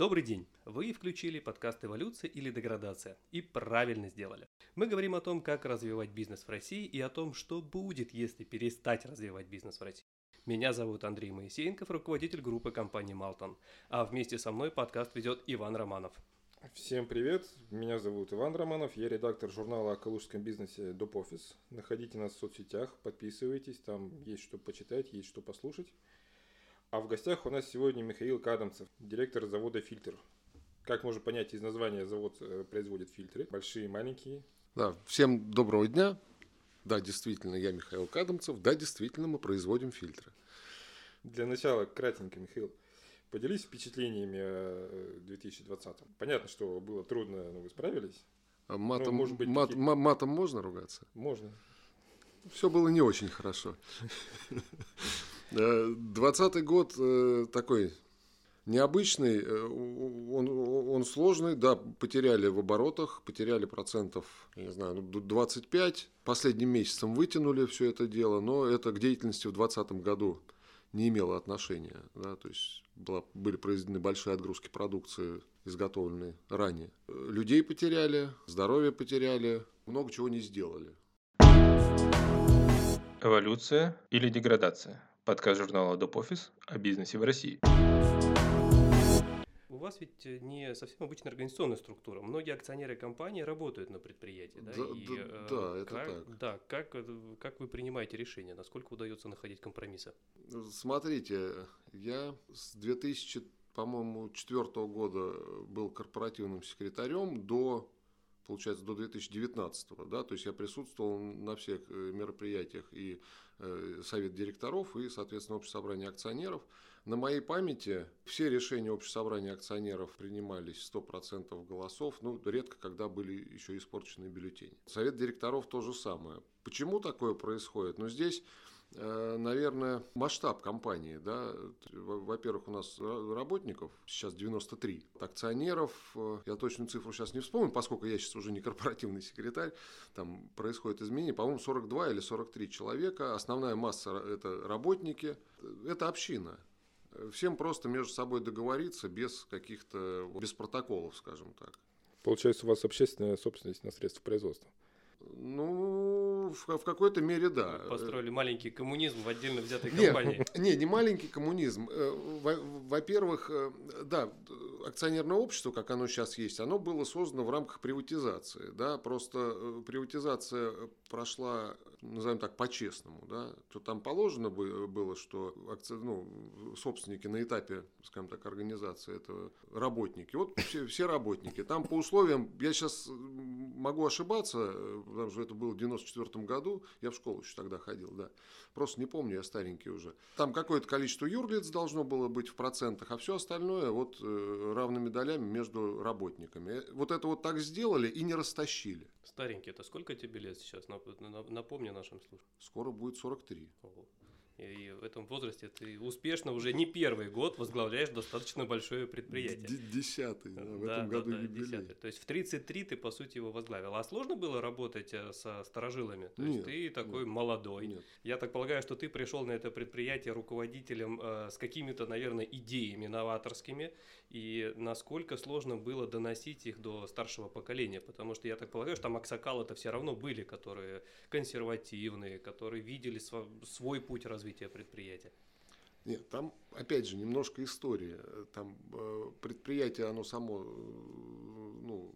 Добрый день! Вы включили подкаст «Эволюция или деградация» и правильно сделали. Мы говорим о том, как развивать бизнес в России и о том, что будет, если перестать развивать бизнес в России. Меня зовут Андрей Моисеенков, руководитель группы компании «Малтон». А вместе со мной подкаст ведет Иван Романов. Всем привет, меня зовут Иван Романов, я редактор журнала о калужском бизнесе Доп. Офис. Находите нас в соцсетях, подписывайтесь, там есть что почитать, есть что послушать. А в гостях у нас сегодня Михаил Кадамцев, директор завода «Фильтр». Как можно понять из названия, завод э, производит фильтры, большие и маленькие. Да, всем доброго дня. Да, действительно, я Михаил Кадамцев. Да, действительно, мы производим фильтры. Для начала, кратенько, Михаил, поделись впечатлениями 2020. Понятно, что было трудно, но вы справились. А матом, ну, может быть, мат, такие... матом можно ругаться? Можно. Все было не очень хорошо. Э, двадцатый год э, такой необычный, э, он, он сложный, да, потеряли в оборотах, потеряли процентов, я не знаю, 25, ну, последним месяцем вытянули все это дело, но это к деятельности в 2020 году не имело отношения, да, то есть была, были произведены большие отгрузки продукции, изготовленной ранее. Людей потеряли, здоровье потеряли, много чего не сделали. Эволюция или деградация? Подкаст журнала Доп. Офис о бизнесе в России. У вас ведь э, не совсем обычная организационная структура. Многие акционеры компании работают на предприятии. Да, да, и, да, э, да это как, так. Да, как, э, как вы принимаете решения? Насколько удается находить компромиссы? Смотрите, я с 2000, по-моему, четвертого года был корпоративным секретарем до получается, до 2019, да, то есть я присутствовал на всех мероприятиях и Э, совет директоров и, соответственно, общее собрание акционеров. На моей памяти все решения общего собрания акционеров принимались 100% голосов, ну, редко, когда были еще испорчены бюллетени. Совет директоров то же самое. Почему такое происходит? Ну, здесь Э, наверное, масштаб компании. Да? Во-первых, у нас работников сейчас 93. Акционеров, э, я точную цифру сейчас не вспомню, поскольку я сейчас уже не корпоративный секретарь, там происходит изменение, по-моему, 42 или 43 человека. Основная масса – это работники, это община. Всем просто между собой договориться без каких-то, без протоколов, скажем так. Получается, у вас общественная собственность на средства производства? Ну, в, в какой-то мере да. Построили маленький коммунизм в отдельно взятой компании. Не, не маленький коммунизм. Э, во-первых, э, да, акционерное общество, как оно сейчас есть, оно было создано в рамках приватизации. Да? Просто э, приватизация прошла, назовем так, по-честному. Да? То там положено было, что акци... ну, собственники на этапе, скажем так, организации это работники. Вот все, все работники. Там по условиям, я сейчас могу ошибаться, потому что это было в 94 году, я в школу еще тогда ходил, да. Просто не помню, я старенький уже. Там какое-то количество юрлиц должно было быть в процентах, а все остальное вот э, равными долями между работниками. Вот это вот так сделали и не растащили. Старенький, это сколько тебе лет сейчас? Напомни нашим слушателям. Скоро будет 43. Ого. И в этом возрасте ты успешно уже не первый год возглавляешь достаточно большое предприятие. Десятый, да, в да, этом году да, юбилей. Десятый. То есть в 33 ты, по сути, его возглавил. А сложно было работать э, со сторожилами? То нет, есть ты такой нет, молодой. Нет. Я так полагаю, что ты пришел на это предприятие руководителем э, с какими-то, наверное, идеями новаторскими. И насколько сложно было доносить их до старшего поколения? Потому что я так полагаю, что там аксакалы-то все равно были, которые консервативные, которые видели свой путь развития развития предприятия? Нет, там, опять же, немножко история. Там э, предприятие, оно само, э, ну,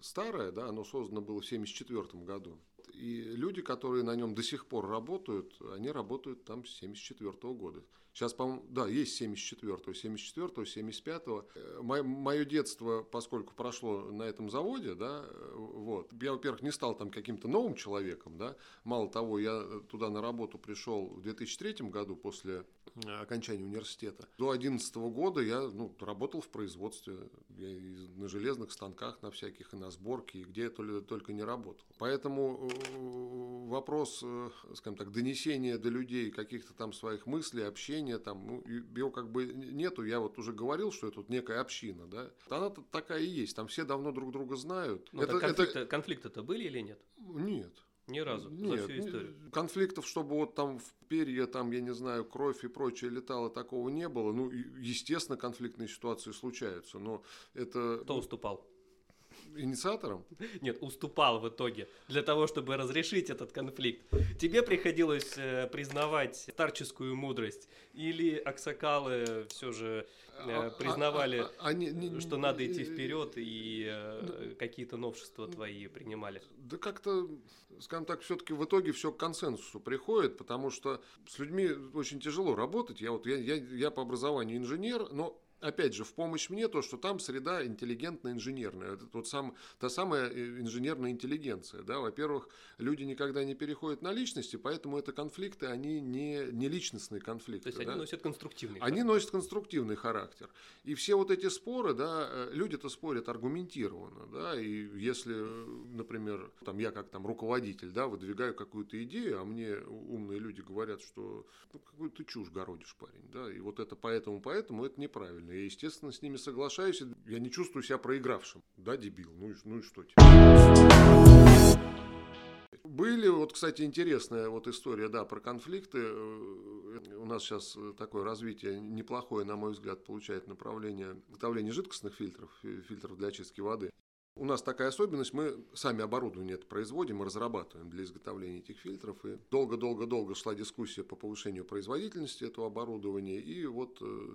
старое, да, оно создано было в 1974 году. И люди, которые на нем до сих пор работают, они работают там с 1974 года. Сейчас, по-моему, да, есть 74-го, 74-го, 75-го. Мое детство, поскольку прошло на этом заводе, да, вот, я, во-первых, не стал там каким-то новым человеком, да, мало того, я туда на работу пришел в 2003 году после окончания университета. До 2011 года я ну, работал в производстве, я на железных станках, на всяких, и на сборке, и где я только, только не работал. Поэтому э, вопрос, э, скажем так, донесения до людей каких-то там своих мыслей, общения, там, ну, его как бы нету. Я вот уже говорил, что это тут некая община, да. Она такая и есть, там все давно друг друга знают. Ну, это, конфликты, это... конфликты-то были или нет? Нет. Ни разу Нет, за всю историю. Конфликтов, чтобы вот там в перья, там, я не знаю, кровь и прочее летало, такого не было. Ну, естественно, конфликтные ситуации случаются, но это... Кто уступал? Инициатором? Нет, уступал в итоге для того, чтобы разрешить этот конфликт. Тебе приходилось э, признавать старческую мудрость или аксакалы все же э, а, а, признавали, а, а, а, не, что надо идти вперед и э, какие-то новшества твои принимали? Да как-то, скажем так, все-таки в итоге все к консенсусу приходит, потому что с людьми очень тяжело работать. Я вот я, я, я по образованию инженер, но опять же, в помощь мне то, что там среда интеллигентно-инженерная. Это тот сам, та самая э, инженерная интеллигенция. Да? Во-первых, люди никогда не переходят на личности, поэтому это конфликты, они не, не личностные конфликты. То есть да? они носят конструктивный характер. Они носят конструктивный характер. И все вот эти споры, да, э, люди-то спорят аргументированно. Да? И если, например, там, я как там руководитель да, выдвигаю какую-то идею, а мне умные люди говорят, что ну, какую ты чушь городишь, парень. Да? И вот это поэтому, поэтому это неправильно. Я, естественно, с ними соглашаюсь. Я не чувствую себя проигравшим. Да, дебил, ну, ну и что теперь? Были, вот, кстати, интересная вот история, да, про конфликты. У нас сейчас такое развитие неплохое, на мой взгляд, получает направление изготовления жидкостных фильтров, фильтров для очистки воды. У нас такая особенность, мы сами оборудование это производим, мы разрабатываем для изготовления этих фильтров. И долго-долго-долго шла дискуссия по повышению производительности этого оборудования. И вот э,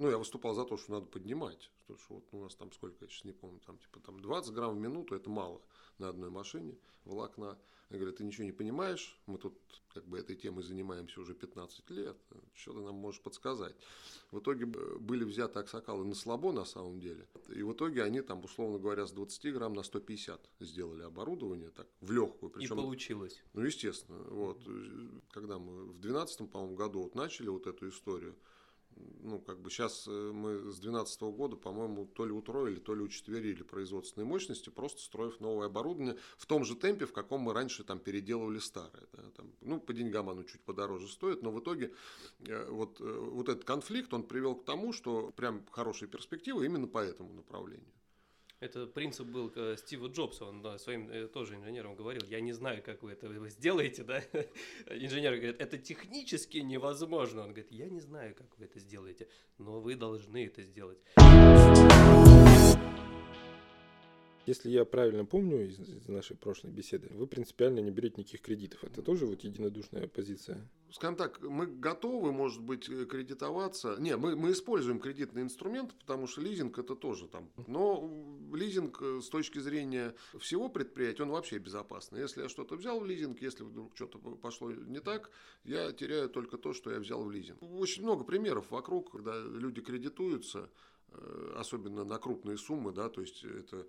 ну, я выступал за то, что надо поднимать. Потому что вот у нас там сколько, я сейчас не помню, там типа там 20 грамм в минуту, это мало на одной машине волокна. Я говорю, ты ничего не понимаешь, мы тут как бы этой темой занимаемся уже 15 лет, что ты нам можешь подсказать. В итоге были взяты аксакалы на слабо на самом деле. И в итоге они там, условно говоря, с 20 грамм на 150 сделали оборудование так, в легкую. Причем, И получилось. Ну, естественно. Вот, когда мы в 2012, по-моему, году вот начали вот эту историю, ну, как бы сейчас э, мы с 2012 года, по-моему, то ли утроили, то ли учетверили производственные мощности, просто строив новое оборудование в том же темпе, в каком мы раньше там переделывали старое. Да, там, ну, по деньгам оно чуть подороже стоит, но в итоге э, вот, э, вот этот конфликт, он привел к тому, что прям хорошие перспективы именно по этому направлению. Это принцип был э, Стива Джобса, он да, своим э, тоже инженерам говорил, я не знаю, как вы это сделаете, да? Инженер говорит, это технически невозможно. Он говорит, я не знаю, как вы это сделаете, но вы должны это сделать. Если я правильно помню из, из нашей прошлой беседы, вы принципиально не берете никаких кредитов. Это тоже вот единодушная позиция? Скажем так, мы готовы, может быть, э, кредитоваться. Не, мы, мы используем кредитный инструмент, потому что лизинг это тоже там. Но лизинг э, с точки зрения всего предприятия, он вообще безопасный. Если я что-то взял в лизинг, если вдруг что-то пошло не так, я теряю только то, что я взял в лизинг. Очень много примеров вокруг, когда люди кредитуются, э, особенно на крупные суммы, да, то есть это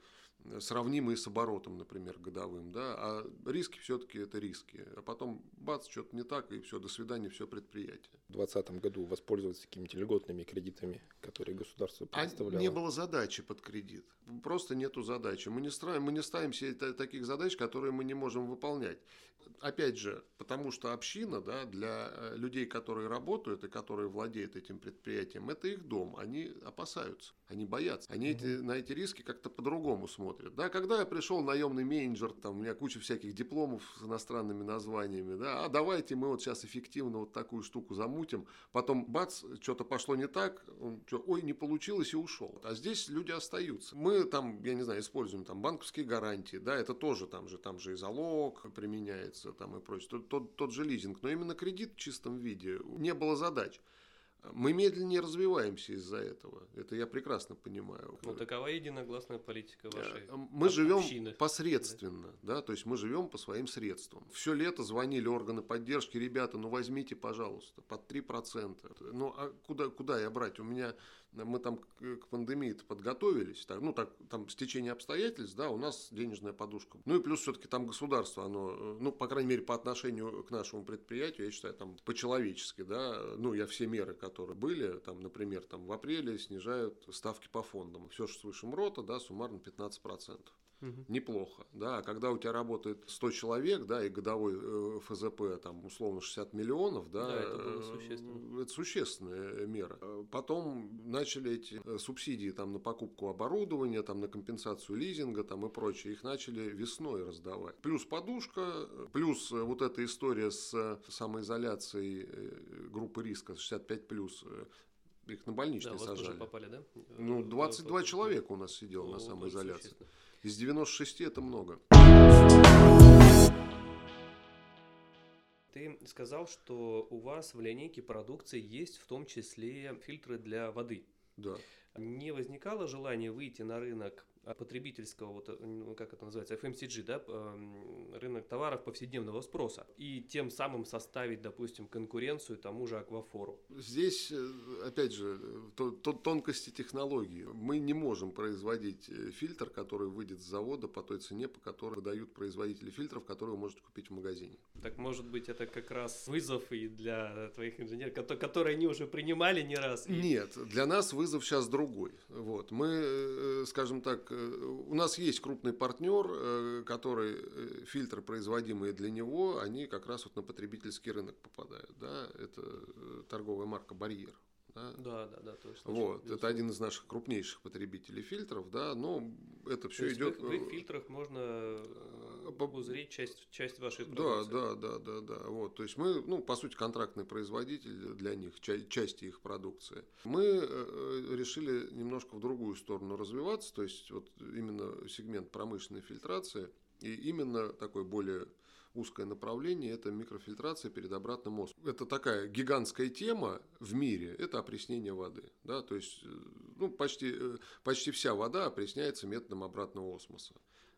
сравнимые с оборотом, например, годовым, да, а риски все-таки это риски. А потом бац, что-то не так, и все, до свидания, все предприятие. В 2020 году воспользоваться какими-то льготными кредитами, которые государство предоставляло? А не было задачи под кредит. Просто нету задачи. Мы не, строим, мы не ставим себе таких задач, которые мы не можем выполнять опять же, потому что община, да, для э, людей, которые работают и которые владеют этим предприятием, это их дом. Они опасаются, они боятся. Они эти, на эти риски как-то по-другому смотрят. Да, когда я пришел наемный менеджер, там у меня куча всяких дипломов с иностранными названиями, да, а давайте мы вот сейчас эффективно вот такую штуку замутим, потом бац, что-то пошло не так, он, что, ой, не получилось и ушел. А здесь люди остаются. Мы там, я не знаю, используем там банковские гарантии, да, это тоже там же, там же и залог применяется, там и прочее, тот, тот, тот же лизинг, но именно кредит в чистом виде, не было задач. Мы медленнее развиваемся из-за этого. Это я прекрасно понимаю. Ну, такова единогласная политика вашей Мы живем общины. посредственно, да? да, то есть мы живем по своим средствам. Все лето звонили органы поддержки, ребята, ну возьмите, пожалуйста, под 3%. Ну, а куда, куда я брать? У меня мы там к пандемии подготовились, так, ну, так, там стечение обстоятельств, да, у нас денежная подушка. Ну, и плюс все-таки там государство, оно, ну, по крайней мере, по отношению к нашему предприятию, я считаю, там, по-человечески, да, ну, я все меры, которые были, там, например, там, в апреле снижают ставки по фондам. Все, что свыше МРОТа, да, суммарно 15%. Угу. неплохо, да, а когда у тебя работает 100 человек, да, и годовой э, ФЗП там условно 60 миллионов, да, да это, было существенно. это существенная мера. Потом начали эти субсидии там на покупку оборудования, там на компенсацию лизинга там и прочее, их начали весной раздавать. Плюс подушка, плюс вот эта история с самоизоляцией группы риска 65 плюс их на больничные да, сажали. попали, да? Ну, 22 человека у нас сидело ну, на самоизоляции. Из 96 это много. Ты сказал, что у вас в линейке продукции есть в том числе фильтры для воды. Да. Не возникало желания выйти на рынок потребительского, вот, ну, как это называется, FMCG, да, рынок товаров повседневного спроса, и тем самым составить, допустим, конкуренцию тому же аквафору. Здесь, э, опять же, то, то, тонкости технологии. Мы не можем производить э, фильтр, который выйдет с завода по той цене, по которой дают производители фильтров, которые вы можете купить в магазине. Так может быть это как раз вызов и для твоих инженеров, которые они уже принимали не раз? И... Нет, для нас вызов сейчас другой. Вот. Мы, э, скажем так, Э, у нас есть крупный партнер, э, который э, фильтры, производимые для него, они как раз вот на потребительский рынок попадают. Да? Это торговая марка «Барьер». Да, да, да, да точно. Вот, это один из наших крупнейших потребителей фильтров, да, но это все идет. В, в фильтрах можно узреть часть, часть вашей продукции. Да, да, да, да, да. Вот, то есть мы, ну, по сути, контрактный производитель для них, части их продукции. Мы э, решили немножко в другую сторону развиваться, то есть вот именно сегмент промышленной фильтрации и именно такой более узкое направление – это микрофильтрация перед обратным осмосом. Это такая гигантская тема в мире – это опреснение воды. Да? То есть э, ну, почти, э, почти вся вода опресняется методом обратного осмоса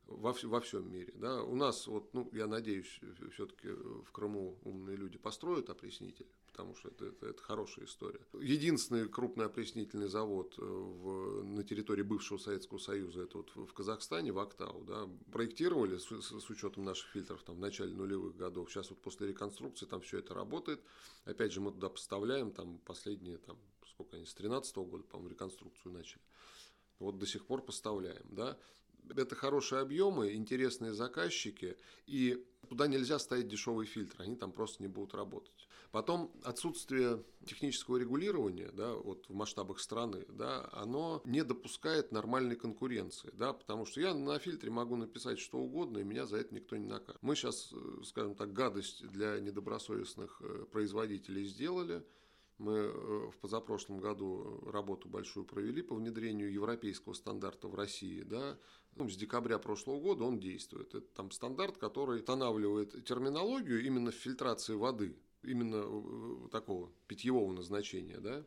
во, во всем мире. Да? У нас, вот, ну, я надеюсь, все-таки в Крыму умные люди построят опреснитель, потому что это, это, это хорошая история. Единственный крупный опреснительный завод э, в, на территории бывшего Советского Союза, это вот в Казахстане, в Актау, да, проектировали с, с, с учетом наших фильтров там, в начале нулевых годов. Сейчас вот после реконструкции там все это работает. Опять же, мы туда поставляем там последние, там, сколько они, с 2013 года, по-моему, реконструкцию начали. Вот до сих пор поставляем, да это хорошие объемы, интересные заказчики, и туда нельзя ставить дешевый фильтр, они там просто не будут работать. Потом отсутствие технического регулирования да, вот в масштабах страны, да, оно не допускает нормальной конкуренции, да, потому что я на фильтре могу написать что угодно, и меня за это никто не накажет. Мы сейчас, э, скажем так, гадость для недобросовестных э, производителей сделали – мы э, в позапрошлом году работу большую провели по внедрению европейского стандарта в России. Да? Ну, с декабря прошлого года он действует. Это там стандарт, который устанавливает терминологию именно в фильтрации воды, именно э, такого питьевого назначения. Да?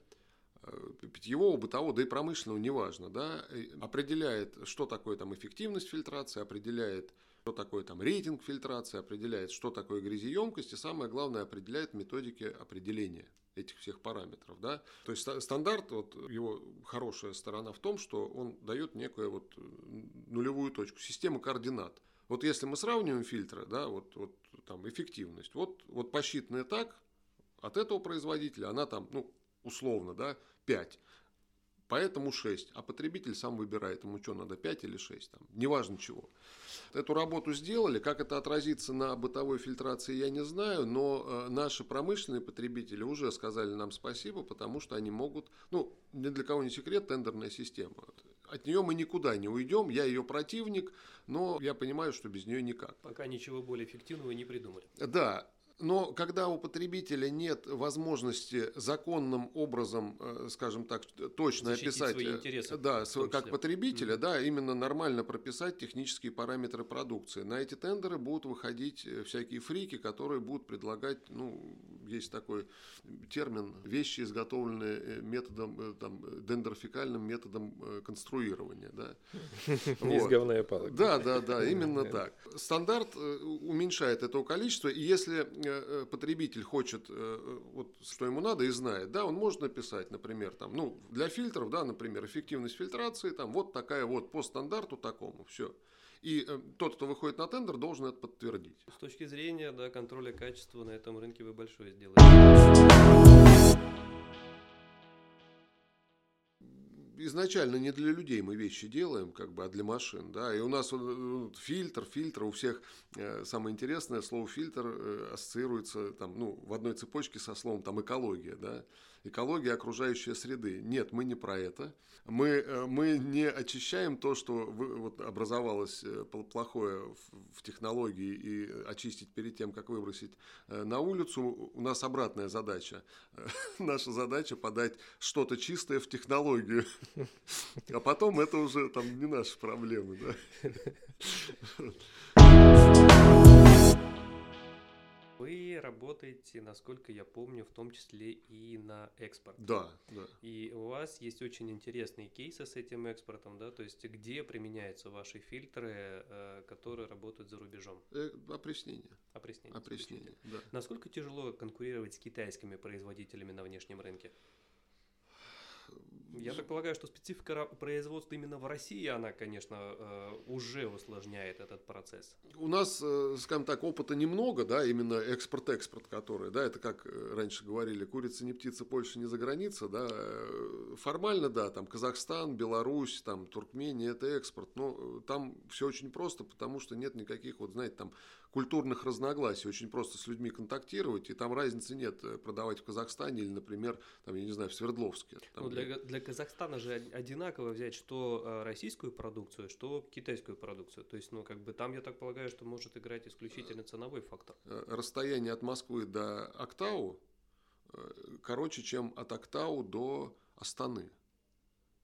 Э, питьевого, бытового, да и промышленного, неважно, да, определяет, что такое там эффективность фильтрации, определяет, что такое там рейтинг фильтрации, определяет, что такое грязеемкость, и самое главное, определяет методики определения этих всех параметров. Да? То есть стандарт, вот его хорошая сторона в том, что он дает некую вот нулевую точку, систему координат. Вот если мы сравниваем фильтры, да, вот, вот там эффективность, вот, вот посчитанная так, от этого производителя она там, ну, условно, да, 5. Поэтому 6. А потребитель сам выбирает, ему что надо, 5 или 6, там, неважно чего. Эту работу сделали, как это отразится на бытовой фильтрации, я не знаю, но э, наши промышленные потребители уже сказали нам спасибо, потому что они могут, ну, ни для кого не секрет, тендерная система. От нее мы никуда не уйдем, я ее противник, но я понимаю, что без нее никак. Пока ничего более эффективного не придумали. Да, но когда у потребителя нет возможности законным образом, э, скажем так, точно Защитить описать, свои э, интересы, да, как потребителя, mm-hmm. да, именно нормально прописать технические параметры продукции. На эти тендеры будут выходить э, всякие фрики, которые будут предлагать, ну, есть такой термин, вещи, изготовленные методом, там, дендрофикальным методом конструирования, да. Из говна и палок. Да, да, да, именно так. Стандарт уменьшает это количество, и если потребитель хочет, э, вот, что ему надо и знает, да, он может написать, например, там, ну, для фильтров, да, например, эффективность фильтрации, там, вот такая вот по стандарту такому, все. И тот, кто выходит на тендер, должен это подтвердить. С точки зрения да, контроля качества на этом рынке вы большое сделаете изначально не для людей мы вещи делаем, как бы, а для машин, да, и у нас фильтр, фильтр, у всех э, самое интересное, слово фильтр э, ассоциируется там, ну, в одной цепочке со словом там экология, да, экология окружающей среды. Нет, мы не про это. Мы, э, мы не очищаем то, что вот образовалось э, плохое в технологии и очистить перед тем, как выбросить э, на улицу. У нас обратная задача. Наша задача подать что-то чистое в технологию. А потом это уже там не наши проблемы. Да? Вы работаете, насколько я помню, в том числе и на экспорт. Да, да. И у вас есть очень интересные кейсы с этим экспортом, да, то есть где применяются ваши фильтры, э, которые работают за рубежом? Э, опреснение. Опреснение. Опреснение, да. Насколько тяжело конкурировать с китайскими производителями на внешнем рынке? Я так полагаю, что специфика производства именно в России, она, конечно, э, уже усложняет этот процесс. У нас, э, скажем так, опыта немного, да, именно экспорт-экспорт, который, да, это как э, раньше говорили, курица не птица, Польша не за граница, да, формально, да, там Казахстан, Беларусь, там Туркмения, это экспорт, но там все очень просто, потому что нет никаких, вот, знаете, там культурных разногласий, очень просто с людьми контактировать, и там разницы нет э, продавать в Казахстане или, например, там, я не знаю, в Свердловске. Там, ну, для, для Казахстана же одинаково взять что э, российскую продукцию, что китайскую продукцию. То есть, ну, как бы там, я так полагаю, что может играть исключительно ценовой фактор. Э, расстояние от Москвы до Актау короче, чем от Актау до Астаны.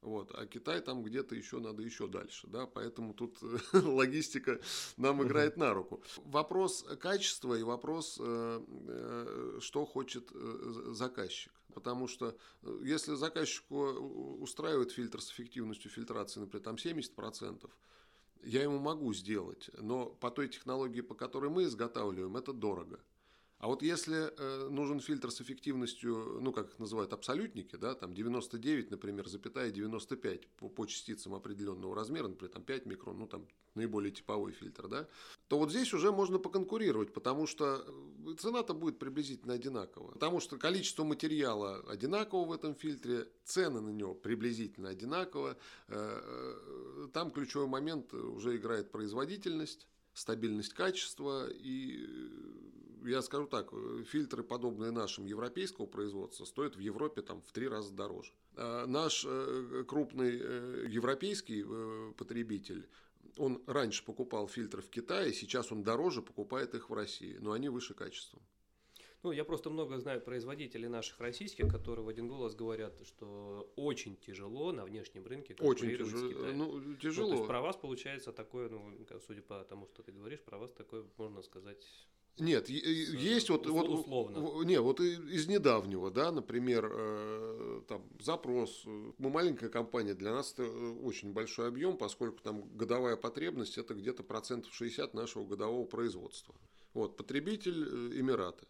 Вот. А Китай там где-то еще надо еще дальше. Да? Поэтому тут логистика нам играет на руку. Вопрос качества и вопрос, э, э, что хочет э, заказчик. Потому что если заказчику устраивает фильтр с эффективностью фильтрации, например, там 70%, я ему могу сделать, но по той технологии, по которой мы изготавливаем, это дорого. А вот если э, нужен фильтр с эффективностью, ну, как их называют, абсолютники, да, там 99, например, запятая 95 по, по частицам определенного размера, например, там 5 микрон, ну, там наиболее типовой фильтр, да, то вот здесь уже можно поконкурировать, потому что э, цена-то будет приблизительно одинаковая. Потому что количество материала одинаково в этом фильтре, цены на него приблизительно одинаково. Э, там ключевой момент уже играет производительность, стабильность качества и я скажу так, э, фильтры, подобные нашим европейского производства, стоят в Европе там, в три раза дороже. А наш э, крупный э, европейский потребитель, он раньше покупал фильтры в Китае, сейчас он дороже покупает их в России, но они выше качеством. Ну, я просто много знаю производителей наших российских, которые в один голос говорят, что очень тяжело на внешнем рынке очень тяжело. с Китаем. Ну, тяжело. Ну, то есть про вас получается такое, ну, судя по тому, что ты говоришь, про вас такое, можно сказать, нет, есть вот, вот условно. Не, вот из недавнего, да, например, э, там запрос. Мы маленькая компания, для нас это э, очень большой объем, поскольку там годовая потребность это где-то процентов 60 нашего годового производства. Вот потребитель э, Эмираты.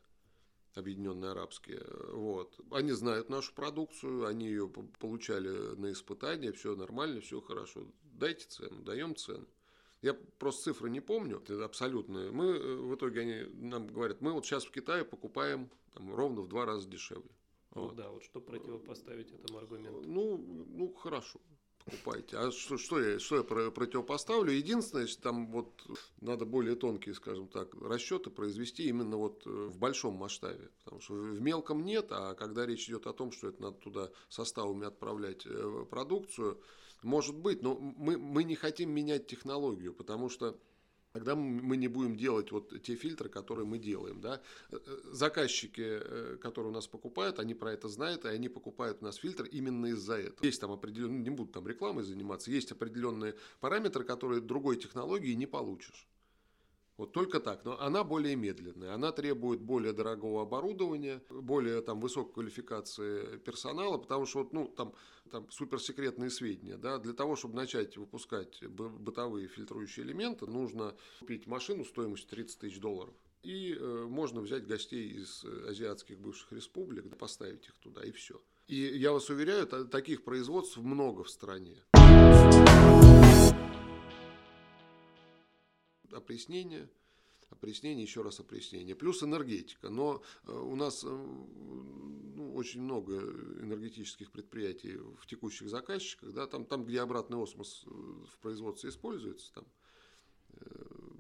Объединенные Арабские. Вот. Они знают нашу продукцию, они ее получали на испытания, все нормально, все хорошо. Дайте цену, даем цену. Я просто цифры не помню, это абсолютные. Мы э, в итоге они нам говорят, мы вот сейчас в Китае покупаем там, ровно в два раза дешевле. Ну вот. да, вот что противопоставить этому аргументу? Ну, ну хорошо покупайте. А что, что, я, что я противопоставлю? Единственное, что там вот надо более тонкие, скажем так, расчеты произвести именно вот э, в большом масштабе. Потому что в мелком нет, а когда речь идет о том, что это надо туда составами отправлять э, продукцию, может быть, но мы, мы не хотим менять технологию, потому что Тогда мы не будем делать вот те фильтры, которые мы делаем. Да? Э, э, заказчики, э, которые у нас покупают, они про это знают, и они покупают у нас фильтр именно из-за этого. Есть там определенные, не буду там рекламой заниматься, есть определенные параметры, которые другой технологии не получишь. Вот только так, но она более медленная, она требует более дорогого оборудования, более там высокой квалификации персонала, потому что вот, ну, там, там суперсекретные сведения, да, для того, чтобы начать выпускать бытовые фильтрующие элементы, нужно купить машину стоимостью 30 тысяч долларов. И э, можно взять гостей из азиатских бывших республик, поставить их туда, и все. И я вас уверяю, таких производств много в стране. Опреснение, опреснение, еще раз опреснение. Плюс энергетика. Но э, у нас ну, очень много энергетических предприятий в текущих заказчиках. Да, там, там, где обратный осмос в производстве используется, там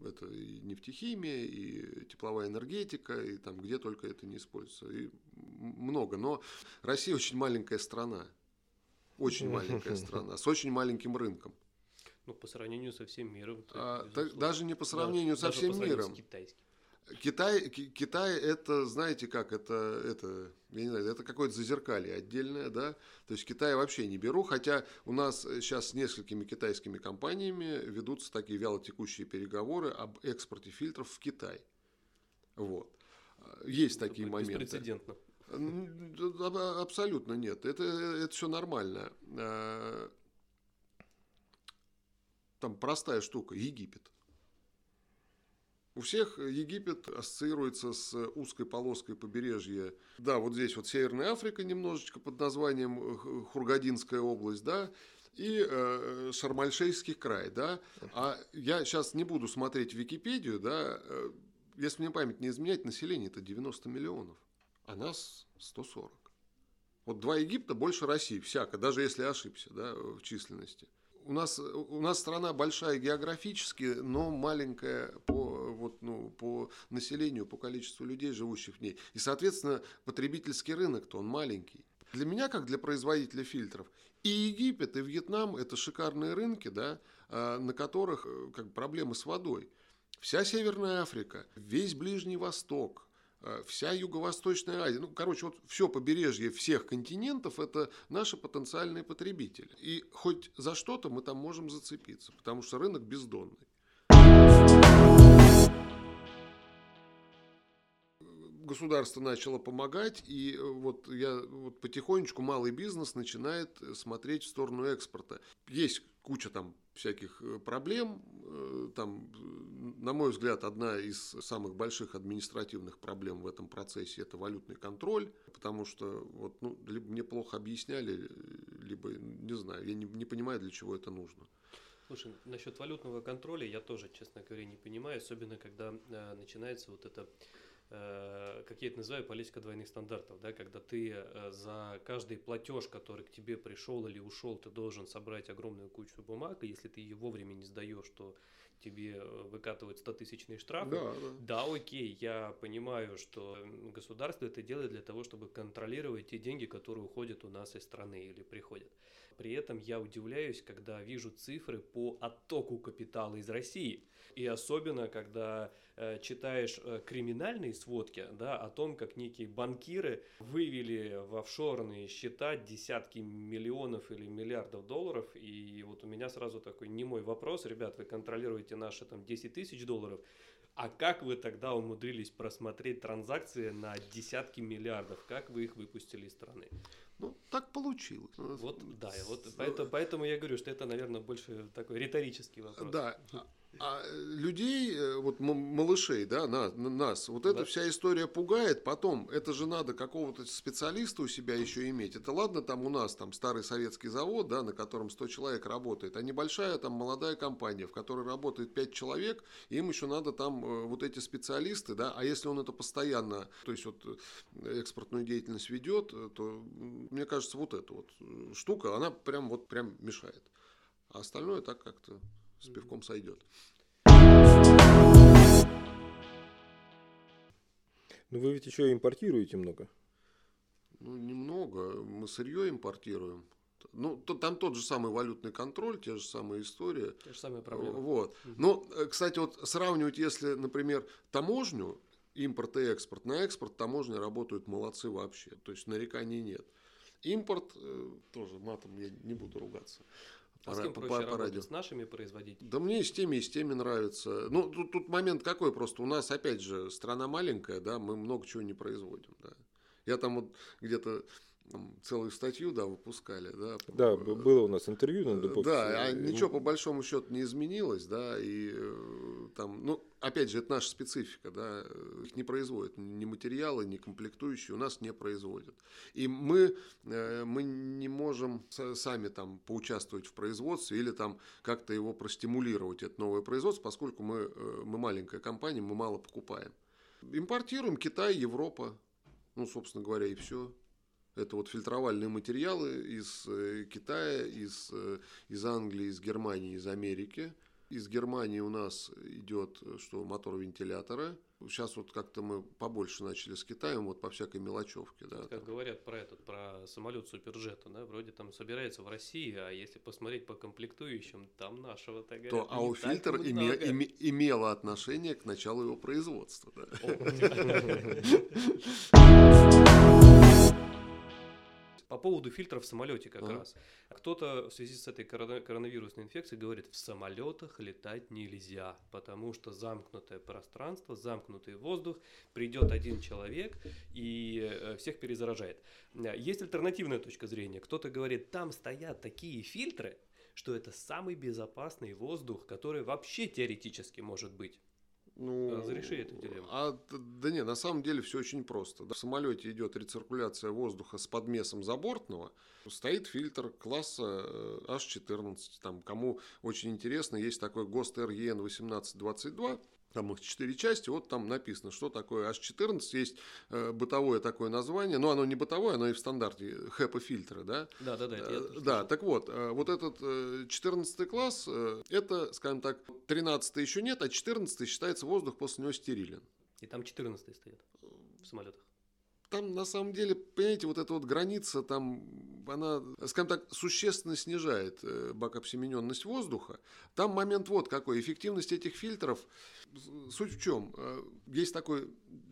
это и нефтехимия, и тепловая энергетика, и там где только это не используется. И много. Но Россия очень маленькая страна. Очень маленькая страна, с очень маленьким рынком. Ну, по сравнению со всем миром. А, так, даже не по сравнению да, со всем по миром. С китайским. Китай, Китай это, знаете как, это, это, я не знаю, это какое-то зазеркалье отдельное, да, то есть Китай вообще не беру, хотя у нас сейчас с несколькими китайскими компаниями ведутся такие вялотекущие переговоры об экспорте фильтров в Китай, вот, есть это такие моменты. Беспрецедентно. Абсолютно нет, это, это все нормально. Там простая штука, Египет. У всех Египет ассоциируется с узкой полоской побережья. Да, вот здесь вот Северная Африка немножечко под названием Хургадинская область, да, и э, Шармальшейский край, да. А я сейчас не буду смотреть Википедию, да, э, если мне память не изменять, население это 90 миллионов, а нас 140. Вот два Египта больше России, всяко, даже если ошибся, да, в численности у нас, у нас страна большая географически, но маленькая по, вот, ну, по населению, по количеству людей, живущих в ней. И, соответственно, потребительский рынок-то он маленький. Для меня, как для производителя фильтров, и Египет, и Вьетнам – это шикарные рынки, да, а, на которых э, как, проблемы с водой. Вся Северная Африка, весь Ближний Восток – вся Юго-Восточная Азия, ну, короче, вот все побережье всех континентов – это наши потенциальные потребители. И хоть за что-то мы там можем зацепиться, потому что рынок бездонный. Государство начало помогать, и э, вот я вот потихонечку малый бизнес начинает смотреть в сторону экспорта. Есть куча там всяких э, проблем. Э, там, на мой взгляд, одна из самых больших административных проблем в этом процессе – это валютный контроль, потому что вот, ну, либо мне плохо объясняли, либо, не знаю, я не, не понимаю, для чего это нужно. Слушай, насчет валютного контроля я тоже, честно говоря, не понимаю, особенно когда э, начинается вот это как я это называю, политика двойных стандартов, да, когда ты э, за каждый платеж, который к тебе пришел или ушел, ты должен собрать огромную кучу бумаг, и если ты ее вовремя не сдаешь, то тебе э, выкатывают 100-тысячные штрафы. Да, да. да, окей, я понимаю, что государство это делает для того, чтобы контролировать те деньги, которые уходят у нас из страны или приходят. При этом я удивляюсь, когда вижу цифры по оттоку капитала из России. И особенно, когда э, читаешь э, криминальные сводки да, о том, как некие банкиры вывели в офшорные счета десятки миллионов или миллиардов долларов. И вот у меня сразу такой не мой вопрос, ребят, вы контролируете наши там 10 тысяч долларов, а как вы тогда умудрились просмотреть транзакции на десятки миллиардов? Как вы их выпустили из страны? Ну, так получилось. Вот, да, вот поэтому, поэтому я говорю, что это, наверное, больше такой риторический вопрос. Да, а людей, э, вот малышей, да, нас, нас вот да. эта вся история пугает. Потом, это же надо какого-то специалиста у себя еще иметь. Это ладно, там у нас там старый советский завод, да, на котором 100 человек работает, а небольшая там молодая компания, в которой работает 5 человек, им еще надо там э, вот эти специалисты, да, а если он это постоянно, то есть вот э, экспортную деятельность ведет, то мне кажется, вот эта вот штука, она прям вот прям мешает. А остальное так как-то с пивком сойдет. Ну вы ведь еще импортируете много. Ну, немного. Мы сырье импортируем. Ну, то, там тот же самый валютный контроль, те же самые истории. Те же самые проблемы. Вот. Угу. Но, э, кстати, вот сравнивать, если, например, таможню, импорт и экспорт, на экспорт таможни работают молодцы вообще. То есть нареканий нет. Импорт, э, тоже матом я не буду ругаться. А с кем проще по, по радио. С нашими производителями? Да мне и с теми, и с теми нравится. Ну, тут, тут момент какой просто. У нас, опять же, страна маленькая, да, мы много чего не производим, да. Я там вот где-то целую статью, да, выпускали, да. Да, было у нас интервью на Дубовке. Да, а ничего по большому счету не изменилось, да, и э, там, ну, опять же, это наша специфика, да, их не производят, ни материалы, ни комплектующие у нас не производят. И мы, э, мы не можем сами там поучаствовать в производстве или там как-то его простимулировать, это новое производство, поскольку мы, э, мы маленькая компания, мы мало покупаем. Импортируем Китай, Европа, ну, собственно говоря, и все. Это вот фильтровальные материалы из э, Китая, из, э, из Англии, из Германии, из Америки. Из Германии у нас идет, что мотор вентилятора. Сейчас вот как-то мы побольше начали с Китаем, вот по всякой мелочевке. Да, как говорят про этот, про самолет Суперджета, да, вроде там собирается в России, а если посмотреть по комплектующим, там нашего то, то АУ-фильтр име, име, имело отношение к началу его производства. Да. По поводу фильтров в самолете как а. раз. Кто-то в связи с этой коронавирусной инфекцией говорит, в самолетах летать нельзя, потому что замкнутое пространство, замкнутый воздух, придет один человек и э, всех перезаражает. Есть альтернативная точка зрения. Кто-то говорит, там стоят такие фильтры, что это самый безопасный воздух, который вообще теоретически может быть. Ну, Разреши эту дилемму. А, да нет, на самом деле все очень просто. В самолете идет рециркуляция воздуха с подмесом забортного. Стоит фильтр класса H14. Э, Там, кому очень интересно, есть такой ГОСТ REN 1822 там их четыре части, вот там написано, что такое H14, есть э, бытовое такое название, но оно не бытовое, оно и в стандарте HEPA фильтры, да? Да, да, да. Э, да, так вот, э, вот этот э, 14 класс, э, это, скажем так, 13 еще нет, а 14 считается воздух после него стерилен. И там 14 стоит в самолетах там на самом деле, понимаете, вот эта вот граница, там она, скажем так, существенно снижает э, бакобсемененность воздуха. Там момент вот какой. Эффективность этих фильтров, суть в чем? Э, есть такой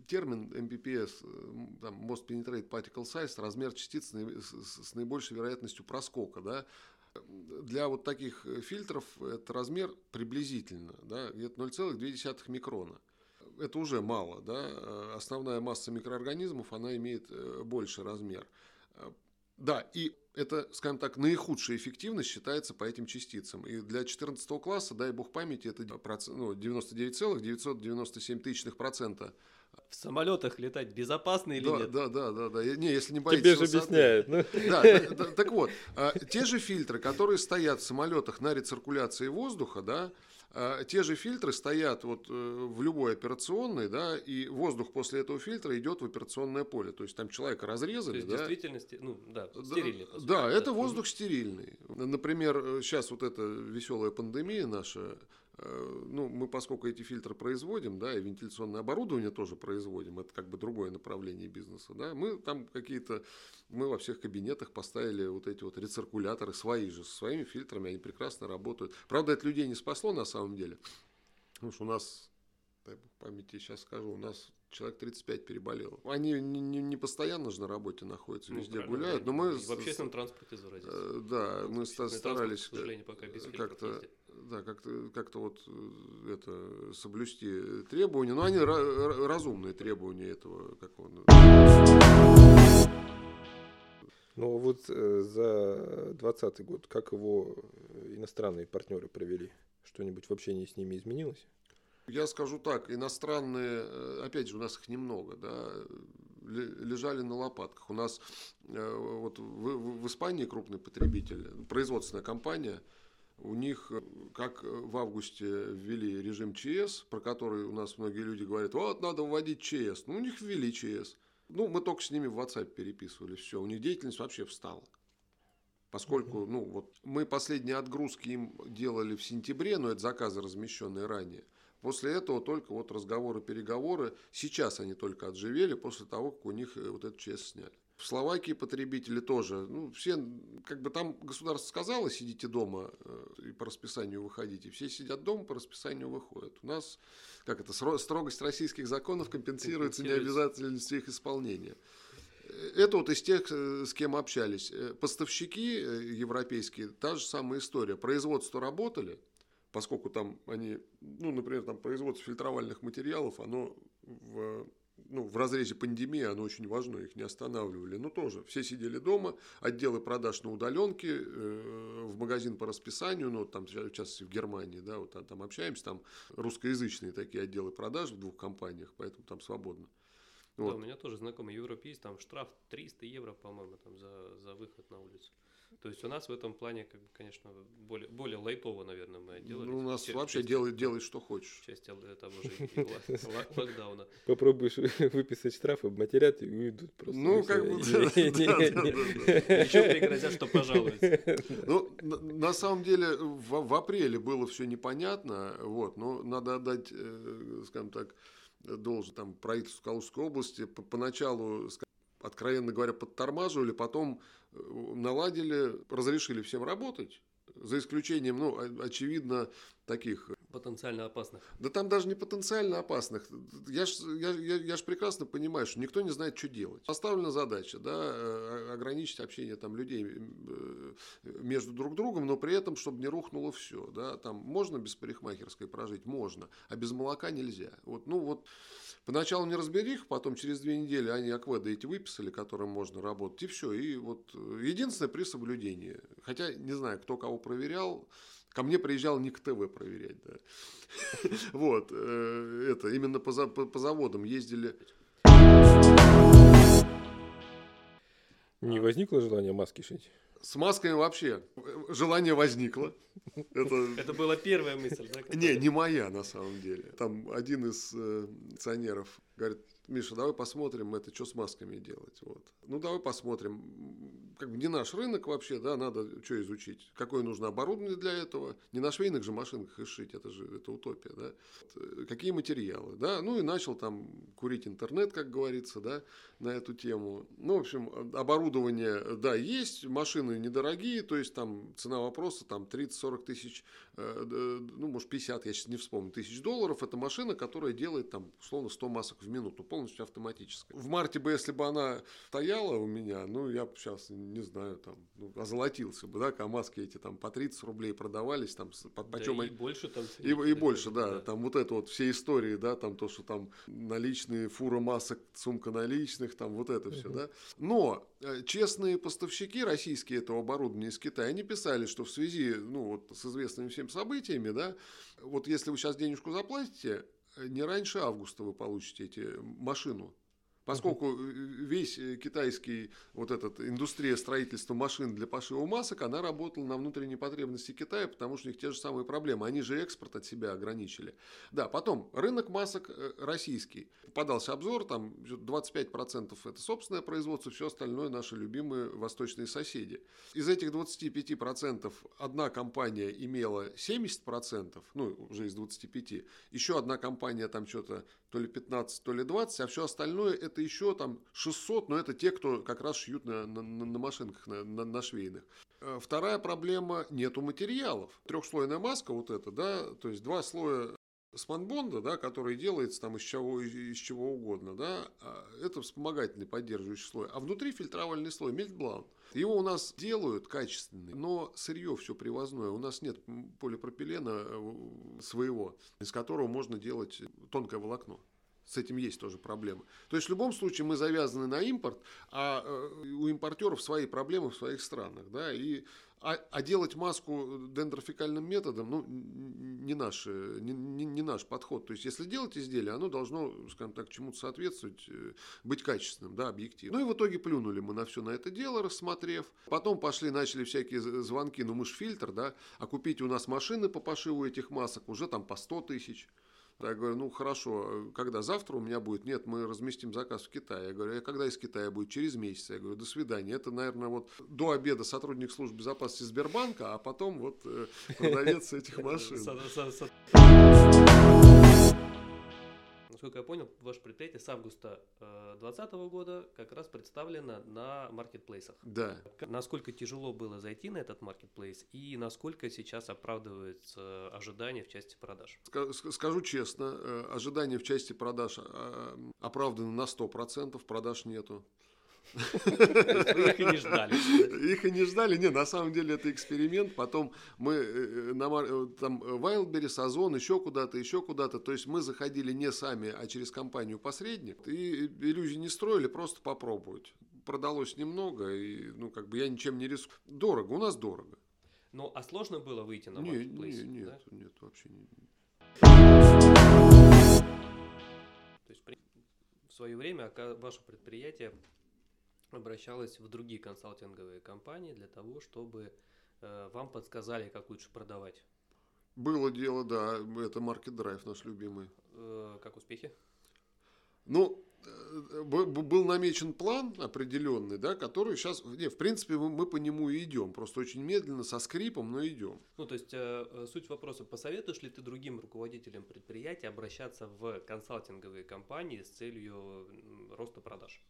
термин MPPS, э, там, Most Penetrate Particle Size, размер частиц с наибольшей вероятностью проскока, да, для вот таких фильтров этот размер приблизительно, да, где-то 0,2 микрона это уже мало, да, э, основная масса микроорганизмов, она имеет э, больше размер. Э, да, и это, скажем так, наихудшая эффективность считается по этим частицам. И для 14 класса, дай бог памяти, это ну, 99,997 тысячных процента в самолетах летать безопасно или да, нет? Да, да, да, да. Не, если не боитесь Тебе же объясняют. Ну. Да, так, так, так вот, те же фильтры, которые стоят в самолетах на рециркуляции воздуха, да, те же фильтры стоят вот э, в любой операционной, да, и воздух после этого фильтра идет в операционное поле. То есть там человека разрезали. То есть да? действительности, ну да, стерильный. Да, да, да, это воздух стерильный. Например, сейчас вот эта веселая пандемия наша, Э, ну, мы, поскольку эти фильтры производим, да, и вентиляционное оборудование тоже производим, это как бы другое направление бизнеса, да, мы там какие-то, мы во всех кабинетах поставили вот эти вот рециркуляторы свои же, со своими фильтрами, они прекрасно работают. Правда, это людей не спасло на самом деле, потому что у нас, дай бог памяти сейчас скажу, у нас человек 35 переболел. Они не, не, не постоянно же на работе находятся, ну, везде гуляют. Но мы в общественном транспорте заразились. Э, да, мы старались как-то да, как-то как вот э, это соблюсти требования, но они разумные требования этого, как он. Ну вот э, за 2020 год, как его иностранные партнеры провели? Что-нибудь в общении с ними изменилось? Я скажу так, иностранные, э, опять же, у нас их немного, да, лежали на лопатках. У нас вот в, в Испании крупный потребитель, производственная компания – у них, э, как в августе ввели режим ЧС, про который у нас многие люди говорят, вот надо вводить ЧС. Ну, у них ввели ЧС. Ну, мы только с ними в WhatsApp переписывали, все, у них деятельность вообще встала. Поскольку, ну, вот мы последние отгрузки им делали в сентябре, но это заказы, размещенные ранее. После этого только вот разговоры, переговоры. Сейчас они только отживели после того, как у них э, вот этот ЧС сняли. В Словакии потребители тоже. Ну, все, как бы там государство сказало, сидите дома э, и по расписанию выходите. Все сидят дома, по расписанию выходят. У нас, как это, строгость российских законов компенсируется необязательностью их исполнения. Это вот из тех, э, с кем общались. Э, поставщики европейские, та же самая история. Производство работали, поскольку там они, ну, например, там производство фильтровальных материалов, оно в ну, в разрезе пандемии оно очень важно, их не останавливали. Но тоже все сидели дома, отделы продаж на удаленке, э, в магазин по расписанию, ну, там, сейчас в Германии, да, вот там общаемся, там русскоязычные такие отделы продаж в двух компаниях, поэтому там свободно. Да, вот. у меня тоже знакомый европеец, там штраф 300 евро, по-моему, там за, за выход на улицу. То есть у нас в этом плане, как бы, конечно, более, более лайтово, наверное, мы делали. Ну, у нас часть, вообще делай, делай, что хочешь. Часть того же локдауна. Попробуешь выписать штраф, обматерят и уйдут просто. Ну, как бы, Еще пригрозят, что пожалуются. Ну, на самом деле, в апреле было все непонятно, вот, но надо отдать, э, скажем так, должен там правительству Калужской области поначалу, откровенно говоря, подтормаживали, потом э, наладили, разрешили всем работать, за исключением, ну, очевидно, таких Потенциально опасных. Да там даже не потенциально опасных. Я ж, я, я, я ж прекрасно понимаю, что никто не знает, что делать. Поставлена задача, да, э, ограничить общение там людей э, между друг другом, но при этом, чтобы не рухнуло все, да, там можно без парикмахерской прожить, можно, а без молока нельзя. Вот, ну вот, поначалу не разбери их, потом через две недели они акведы эти выписали, которым можно работать, и все. И вот э, единственное при соблюдении. Хотя, не знаю, кто кого проверял, Ко мне приезжал Ник ТВ проверять, да. Вот, э, это, именно по, по заводам ездили. Не возникло желания маски шить? С масками вообще желание возникло. Это, это была первая мысль, да? Не, не моя на самом деле. Там один из э, акционеров говорит, Миша, давай посмотрим, это что с масками делать. Вот. Ну, давай посмотрим. Как бы не наш рынок вообще, да, надо что изучить. Какое нужно оборудование для этого. Не на швейных же машинках их шить, это же это утопия, да. Какие материалы, да. Ну, и начал там курить интернет, как говорится, да, на эту тему. Ну, в общем, оборудование, да, есть, машины недорогие, то есть там цена вопроса там 30-40 тысяч, э, ну, может, 50, я сейчас не вспомню, тысяч долларов. Это машина, которая делает там, условно, 100 масок в минуту, полностью автоматическая. В марте бы, если бы она стояла у меня, ну, я бы сейчас, не знаю, там, ну, озолотился бы, да, КАМАЗки эти там по 30 рублей продавались, там, по, да почем... и больше там. И, и больше, да, да, там вот это вот все истории, да, там то, что там наличные, фура масок, сумка наличных, там вот это все, да. Но э, честные поставщики российские этого оборудования из Китая, они писали, что в связи, ну, вот с известными всем событиями, да, вот если вы сейчас денежку заплатите, не раньше августа вы получите эти машину. Поскольку весь э, китайский вот этот индустрия строительства машин для пошива масок, она работала на внутренней потребности Китая, потому что у них те же самые проблемы. Они же экспорт от себя ограничили. Да, потом рынок масок э, российский. Попадался обзор, там 25% это собственное производство, все остальное наши любимые восточные соседи. Из этих 25% одна компания имела 70%, ну уже из 25%, еще одна компания там что-то то ли 15, то ли 20, а все остальное это еще там 600, но это те, кто как раз шьют на, на, на машинках, на, на, на швейных. Э, вторая проблема – нету материалов. Трехслойная маска вот эта, да, то есть два слоя спанбонда, да, который делается там из чего, из чего угодно, да, а это вспомогательный поддерживающий слой. А внутри фильтровальный слой, мельтблан. Его у нас делают качественный, но сырье все привозное. У нас нет полипропилена э, своего, из которого можно делать тонкое волокно. С этим есть тоже проблемы. То есть в любом случае мы завязаны на импорт, а э, у импортеров свои проблемы в своих странах. Да, и а, а делать маску дендрофикальным методом, ну, не наш, не, не, не наш подход. То есть, если делать изделие, оно должно, скажем так, чему-то соответствовать, э, быть качественным, да, объективно. Ну, и в итоге плюнули мы на все на это дело, рассмотрев. Потом пошли, начали всякие звонки, ну, мы же фильтр, да, а купить у нас машины по пошиву этих масок уже там по 100 тысяч. Я говорю, ну хорошо, когда завтра у меня будет? Нет, мы разместим заказ в Китае. Я говорю, а когда из Китая будет? Через месяц. Я говорю, до свидания. Это, наверное, вот до обеда сотрудник службы безопасности Сбербанка, а потом вот э, продавец этих машин насколько я понял, ваше предприятие с августа 2020 э, года как раз представлено на маркетплейсах. Да. Насколько тяжело было зайти на этот маркетплейс и насколько сейчас оправдываются ожидания в части продаж? Скажу честно, э, ожидания в части продаж э, оправданы на 100%, продаж нету. Их и не ждали. Их и не ждали. Не, на самом деле это эксперимент. Потом мы э, на э, там Wildberries, Озон, еще куда-то, еще куда-то. То есть мы заходили не сами, а через компанию посредник. И иллюзий не строили, просто попробовать. Продалось немного, и ну как бы я ничем не рискую. Дорого, у нас дорого. Ну, а сложно было выйти на маркетплейс? Не, нет, да? нет, вообще не. То есть в свое время ваше предприятие обращалось в другие консалтинговые компании для того, чтобы э, вам подсказали, как лучше продавать. Было дело, да, это Market Drive наш любимый. Э, как успехи? Ну, э, был намечен план определенный, да, который сейчас, не, в принципе, мы, мы по нему и идем, просто очень медленно, со скрипом, но идем. Ну, то есть, э, суть вопроса, посоветуешь ли ты другим руководителям предприятия обращаться в консалтинговые компании с целью роста продаж?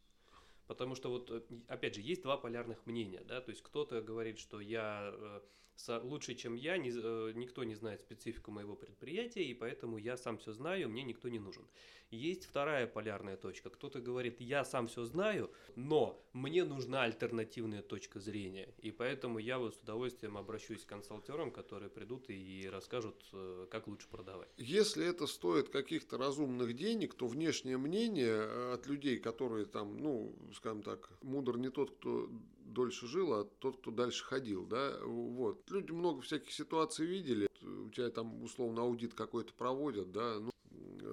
Потому что вот, э, опять же, есть два полярных мнения, да, то есть кто-то говорит, что я э, лучше, чем я, не, э, никто не знает специфику моего предприятия, и поэтому я сам все знаю, мне никто не нужен. Есть вторая полярная точка. Кто-то говорит, я сам все знаю, но мне нужна альтернативная точка зрения. И поэтому я вот с удовольствием обращусь к консалтерам, которые придут и расскажут, э, как лучше продавать. Если это стоит каких-то разумных денег, то внешнее мнение э, от людей, которые там, ну, скажем так, мудр не тот, кто дольше жил, а тот, кто дальше ходил, да, вот. Люди много всяких ситуаций видели, у тебя там условно аудит какой-то проводят, да, ну,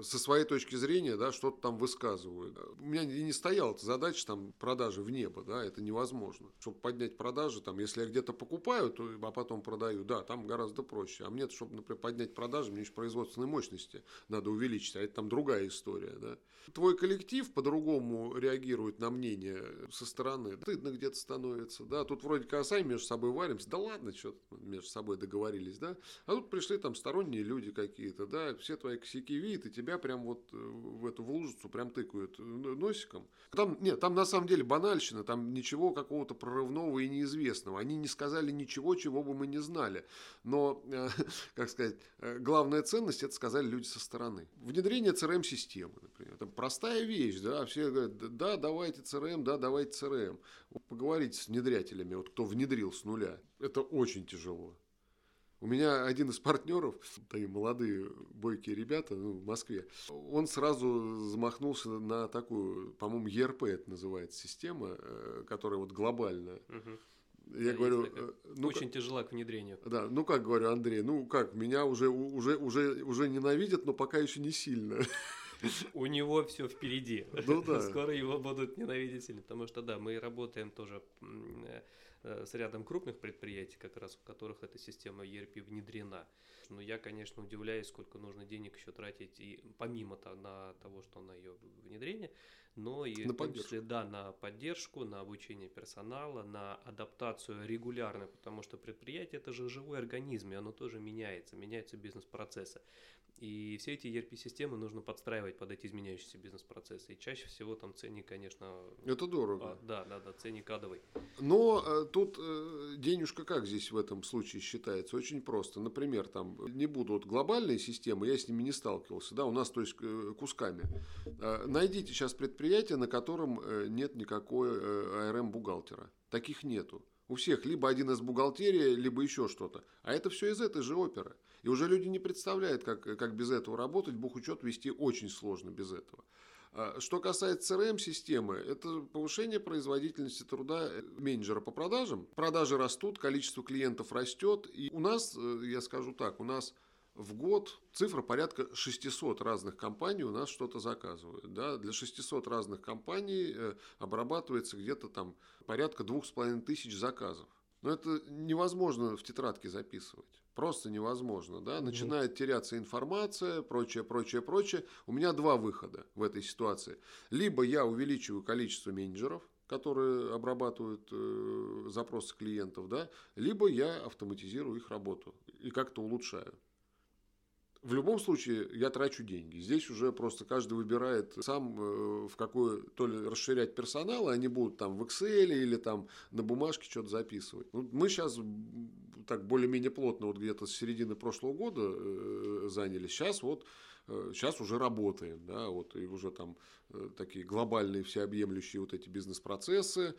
со своей точки зрения, да, что-то там высказывают. У меня и не стояла эта задача там продажи в небо, да, это невозможно. Чтобы поднять продажи, там, если я где-то покупаю, то, а потом продаю, да, там гораздо проще. А мне, чтобы, например, поднять продажи, мне еще производственной мощности надо увеличить, а это там другая история, да. Твой коллектив по-другому реагирует на мнение со стороны. Стыдно где-то становится, да. Тут вроде как сами между собой варимся, да ладно, что между собой договорились, да. А тут пришли там сторонние люди какие-то, да, все твои косяки видят, и тебя прям вот э, в эту в лужицу прям тыкают э, носиком. Там, нет, там на самом деле банальщина, там ничего какого-то прорывного и неизвестного. Они не сказали ничего, чего бы мы не знали. Но, э, как сказать, главная ценность это сказали люди со стороны. Внедрение CRM-системы, например. Это простая вещь, да, все говорят, да, давайте CRM, да, давайте CRM. Поговорите с внедрятелями, вот кто внедрил с нуля. Это очень тяжело. У меня один из партнеров, такие молодые бойкие ребята ну, в Москве, он сразу замахнулся на такую, по-моему, ERP это называется система, э, которая вот глобальная. Угу. Я да, говорю, э, ну очень как, тяжела к внедрению. Да, ну как говорю, Андрей, ну как меня уже уже уже уже ненавидят, но пока еще не сильно. У него все впереди. Ну да. Скоро его будут ненавидеть сильно, потому что да, мы работаем тоже Э, с рядом крупных предприятий, как раз в которых эта система ERP внедрена. Но я, конечно, удивляюсь, сколько нужно денег еще тратить и помимо -то на того, что на ее внедрение, но и на в том числе, да, на поддержку, на обучение персонала, на адаптацию регулярно, потому что предприятие это же живой организм, и оно тоже меняется, меняются бизнес-процессы. И все эти ERP-системы нужно подстраивать под эти изменяющиеся бизнес-процессы. И чаще всего там ценник, конечно... Это дорого. А, да, да, да, ценник адовый. Но э, тут э, денежка как здесь в этом случае считается? Очень просто. Например, там не буду вот глобальные системы, я с ними не сталкивался, да, у нас, то есть, э, кусками. Э, найдите сейчас предприятие, на котором э, нет никакой э, ARM-бухгалтера. Таких нету. У всех либо один из бухгалтерии, либо еще что-то. А это все из этой же оперы. И уже люди не представляют, как, как без этого работать. Бухучет вести очень сложно без этого. А, что касается CRM-системы, это повышение производительности труда менеджера по продажам. Продажи растут, количество клиентов растет. И у нас, э, я скажу так, у нас в год цифра порядка 600 разных компаний у нас что-то заказывают. Да? Для 600 разных компаний э, обрабатывается где-то там порядка 2500 заказов. Но это невозможно в тетрадке записывать. Просто невозможно, да, начинает теряться информация, прочее, прочее, прочее. У меня два выхода в этой ситуации. Либо я увеличиваю количество менеджеров, которые обрабатывают э, запросы клиентов, да, либо я автоматизирую их работу и как-то улучшаю. В любом случае я трачу деньги. Здесь уже просто каждый выбирает сам, э, в какой то ли расширять персонал, и они будут там в Excel или там на бумажке что-то записывать. Мы сейчас так более-менее плотно вот где-то с середины прошлого года э, занялись. Сейчас вот сейчас уже работаем, да, вот и уже там такие глобальные всеобъемлющие вот эти бизнес-процессы,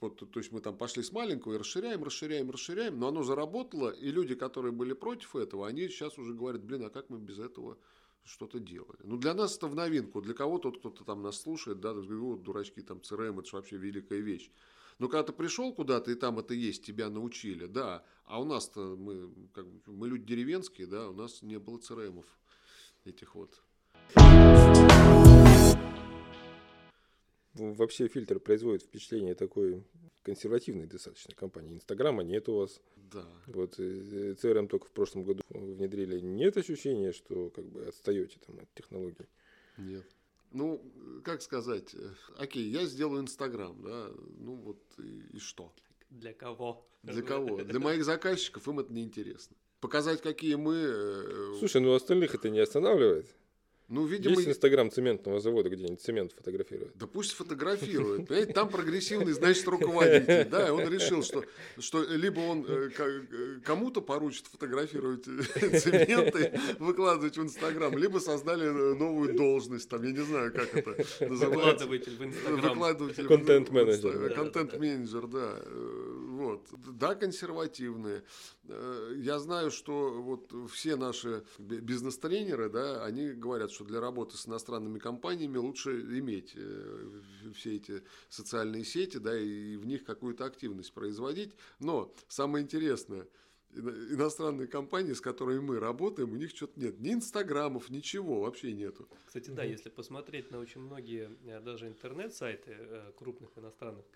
вот, то есть мы там пошли с маленького и расширяем, расширяем, расширяем, но оно заработало, и люди, которые были против этого, они сейчас уже говорят, блин, а как мы без этого что-то делали. Ну, для нас это в новинку. Для кого-то, кто-то там нас слушает, да, вот дурачки, там, ЦРМ, это вообще великая вещь. Но когда ты пришел куда-то, и там это есть, тебя научили, да, а у нас-то, мы, как, мы люди деревенские, да, у нас не было ЦРМов этих вот. Вообще фильтр производит впечатление такой консервативной достаточно компании. Инстаграма нет у вас. Да. Вот CRM э, э, только в прошлом году внедрили. Нет ощущения, что как бы отстаете там от технологий? Нет. Ну, как сказать, э, окей, я сделаю Инстаграм, да, ну вот и, и что? Для кого? Для кого? Для моих заказчиков им это неинтересно. Показать, какие мы... Слушай, ну остальных это не останавливает. Ну, видимо... Есть Инстаграм цементного завода, где-нибудь цемент фотографирует? Да пусть фотографирует. Понимаете, там прогрессивный, значит, руководитель. Да, он решил, что, что либо он э, э, кому-то поручит фотографировать цементы, выкладывать в Инстаграм, либо создали новую должность, там, я не знаю, как это называется. Выкладыватель в Инстаграм. Выкладыватель. Контент-менеджер. Контент-менеджер, да. Вот. Да, консервативные. Э, я знаю, что вот все наши бизнес-тренеры, да, они говорят, что для работы с иностранными компаниями лучше иметь э, все эти социальные сети, да, и в них какую-то активность производить. Но самое интересное, иностранные компании, с которыми мы работаем, у них что-то нет. Ни инстаграмов, ничего вообще нету. Кстати, да, если посмотреть на очень многие э, даже интернет-сайты крупных иностранных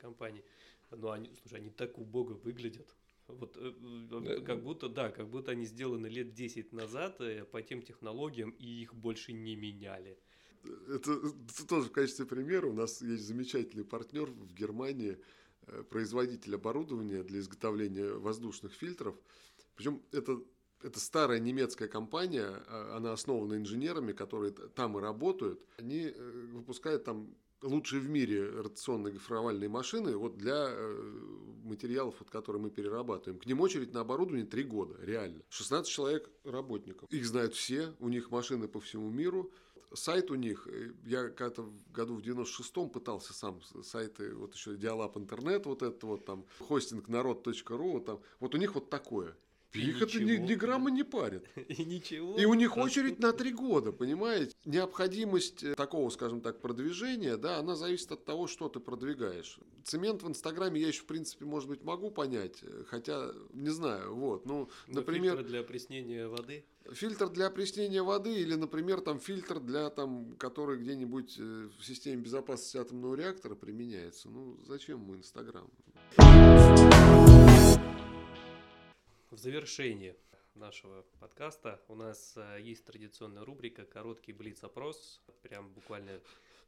компаний, но они, слушай, они так убого выглядят. Вот э, э, как будто, да, как будто они сделаны лет 10 назад э, по тем технологиям, и их больше не меняли. Это, это тоже в качестве примера. У нас есть замечательный партнер в Германии, производитель оборудования для изготовления воздушных фильтров. Причем это, это старая немецкая компания, а, она основана инженерами, которые там и работают. Они выпускают там лучшие в мире ротационные гофровальные машины вот для э, материалов, вот, которые мы перерабатываем. К ним очередь на оборудование 3 года, реально. 16 человек работников. Их знают все, у них машины по всему миру. Сайт у них, э, я когда-то в году в 96-м пытался сам сайты, вот еще Диалаб интернет, вот это вот там, хостинг народ.ру, вот там, вот у них вот такое. Их это ни, ни грамма не парит. И ничего. И у них очередь на три года, понимаете? Необходимость э, такого, скажем так, продвижения, да, она зависит от того, что ты продвигаешь. Цемент в Инстаграме я еще, в принципе, может быть, могу понять, э, хотя не знаю, вот. Ну, Но например... Фильтр для опреснения воды? Фильтр для опреснения воды или, например, там фильтр для там, который где-нибудь э, в системе безопасности атомного реактора применяется. Ну, зачем мы Инстаграм? В завершении нашего подкаста у нас э, есть традиционная рубрика «Короткий блиц-опрос». Прям буквально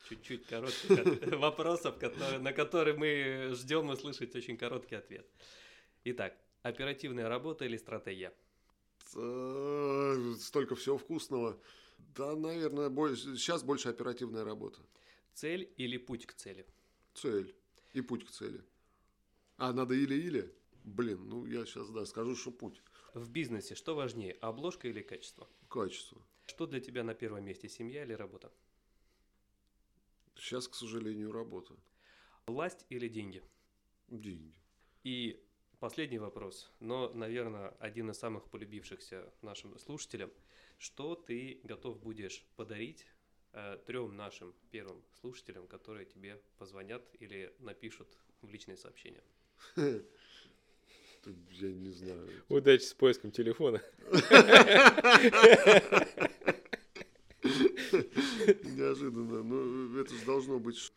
чуть-чуть коротких вопросов, на которые мы ждем услышать очень короткий ответ. Итак, оперативная работа или стратегия? Столько всего вкусного. Да, наверное, сейчас больше оперативная работа. Цель или путь к цели? Цель и путь к цели. А, надо или-или? Блин, ну я сейчас, да, скажу, что путь. В бизнесе что важнее, обложка или качество? Качество. Что для тебя на первом месте, семья или работа? Сейчас, к сожалению, работа. Власть или деньги? Деньги. И последний вопрос, но, наверное, один из самых полюбившихся нашим слушателям. Что ты готов будешь подарить э, трем нашим первым слушателям, которые тебе позвонят или напишут в личные сообщения? Я не знаю. Удачи с поиском телефона. Неожиданно. Ну, это же должно быть...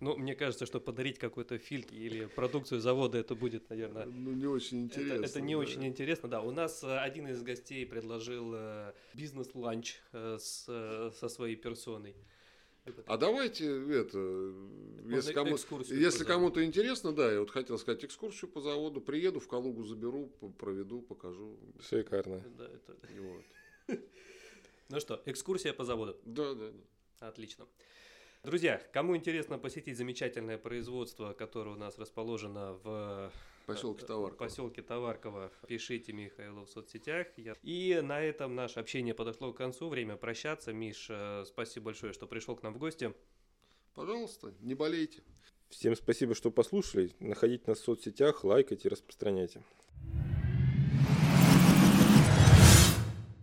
Ну, мне кажется, что подарить какой-то фильтр или продукцию завода, это будет, наверное... Ну, не очень интересно. Это, это не да. очень интересно, да. У нас э, один из гостей предложил э, бизнес-ланч э, с, со своей персоной. А давайте это, если, кому, если кому-то интересно, да, я вот хотел сказать экскурсию по заводу, приеду в Калугу, заберу, проведу, покажу. Шикарно. Да, это... вот. Ну что, экскурсия по заводу? Да, да, да. Отлично. Друзья, кому интересно посетить замечательное производство, которое у нас расположено в поселке Товарково. поселке Товарково. Пишите Михаилу в соцсетях. И на этом наше общение подошло к концу. Время прощаться. Миш, э, спасибо большое, что пришел к нам в гости. Пожалуйста, не болейте. Всем спасибо, что послушали. Находите нас в соцсетях, лайкайте, распространяйте.